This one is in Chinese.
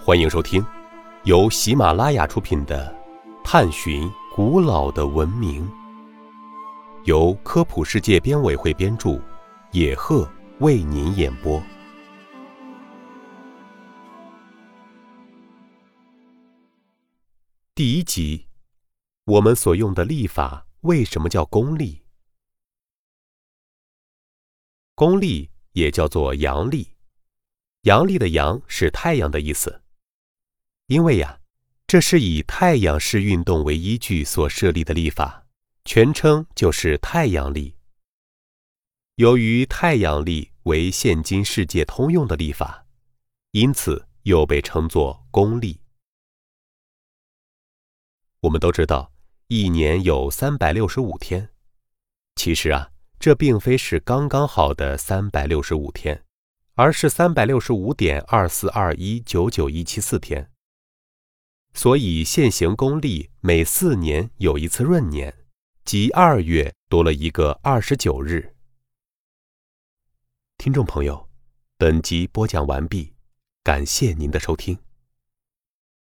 欢迎收听由喜马拉雅出品的《探寻古老的文明》，由科普世界编委会编著，野鹤为您演播。第一集，我们所用的历法为什么叫公历？公历也叫做阳历，阳历的阳是太阳的意思。因为呀，这是以太阳式运动为依据所设立的历法，全称就是太阳历。由于太阳历为现今世界通用的历法，因此又被称作公历。我们都知道，一年有三百六十五天，其实啊。这并非是刚刚好的三百六十五天，而是三百六十五点二四二一九九一七四天。所以现行公历每四年有一次闰年，即二月多了一个二十九日。听众朋友，本集播讲完毕，感谢您的收听。